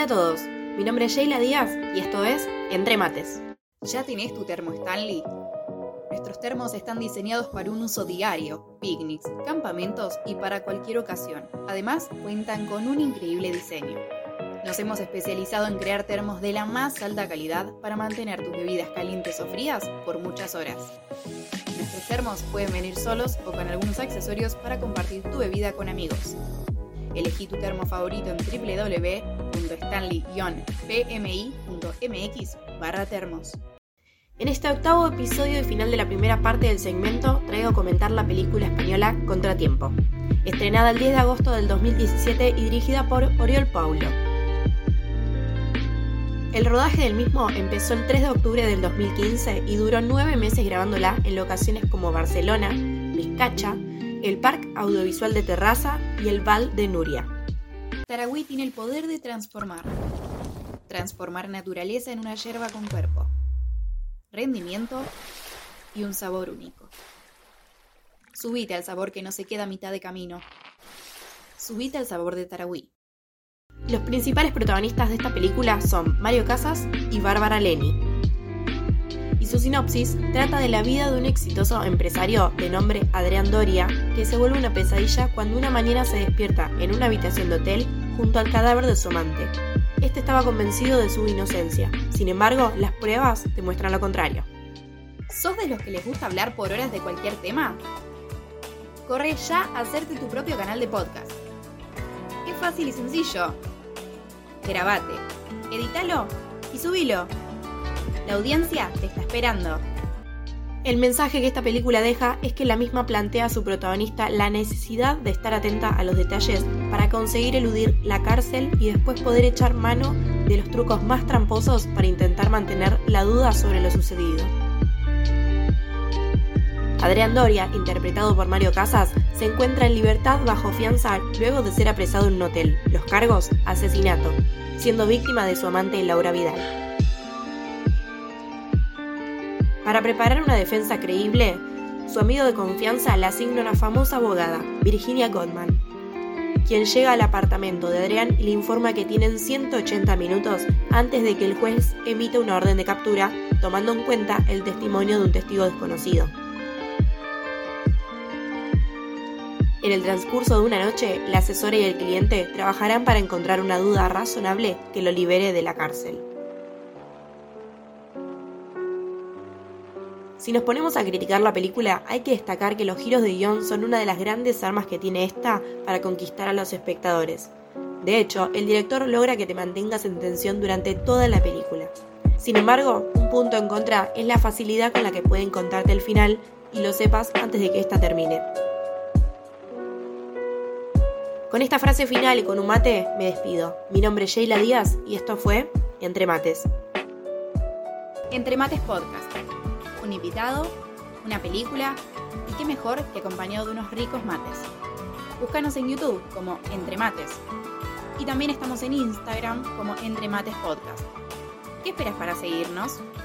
Hola a todos, mi nombre es Sheila Díaz y esto es Entre Mates. ¿Ya tenés tu termo Stanley? Nuestros termos están diseñados para un uso diario, picnics, campamentos y para cualquier ocasión. Además, cuentan con un increíble diseño. Nos hemos especializado en crear termos de la más alta calidad para mantener tus bebidas calientes o frías por muchas horas. Nuestros termos pueden venir solos o con algunos accesorios para compartir tu bebida con amigos. Elegí tu termo favorito en www.stanley-pmi.mx barra termos. En este octavo episodio y final de la primera parte del segmento traigo a comentar la película española Contratiempo, estrenada el 10 de agosto del 2017 y dirigida por Oriol Paulo. El rodaje del mismo empezó el 3 de octubre del 2015 y duró nueve meses grabándola en locaciones como Barcelona, Vizcacha, el Parque Audiovisual de Terraza y el Val de Nuria. Taragüí tiene el poder de transformar. Transformar naturaleza en una yerba con cuerpo, rendimiento y un sabor único. Subite al sabor que no se queda a mitad de camino. Subite al sabor de Taragüí. Los principales protagonistas de esta película son Mario Casas y Bárbara Leni. Y su sinopsis trata de la vida de un exitoso empresario de nombre Adrián Doria, que se vuelve una pesadilla cuando una mañana se despierta en una habitación de hotel junto al cadáver de su amante. Este estaba convencido de su inocencia, sin embargo, las pruebas demuestran lo contrario. ¿Sos de los que les gusta hablar por horas de cualquier tema? Corre ya a hacerte tu propio canal de podcast. Es fácil y sencillo grabate, edítalo y subilo. La audiencia te está esperando. El mensaje que esta película deja es que la misma plantea a su protagonista la necesidad de estar atenta a los detalles para conseguir eludir la cárcel y después poder echar mano de los trucos más tramposos para intentar mantener la duda sobre lo sucedido. Adrián Doria, interpretado por Mario Casas, se encuentra en libertad bajo fianza luego de ser apresado en un hotel. Los cargos, asesinato, siendo víctima de su amante Laura Vidal. Para preparar una defensa creíble, su amigo de confianza le asigna una famosa abogada, Virginia Goldman, quien llega al apartamento de Adrián y le informa que tienen 180 minutos antes de que el juez emita una orden de captura, tomando en cuenta el testimonio de un testigo desconocido. En el transcurso de una noche, la asesora y el cliente trabajarán para encontrar una duda razonable que lo libere de la cárcel. Si nos ponemos a criticar la película, hay que destacar que los giros de guion son una de las grandes armas que tiene esta para conquistar a los espectadores. De hecho, el director logra que te mantengas en tensión durante toda la película. Sin embargo, un punto en contra es la facilidad con la que pueden contarte el final y lo sepas antes de que ésta termine. Con esta frase final y con un mate, me despido. Mi nombre es Sheila Díaz y esto fue Entre Mates. Entre Mates Podcast. Un invitado, una película y qué mejor que acompañado de unos ricos mates. Búscanos en YouTube como Entre Mates. Y también estamos en Instagram como Entre Mates Podcast. ¿Qué esperas para seguirnos?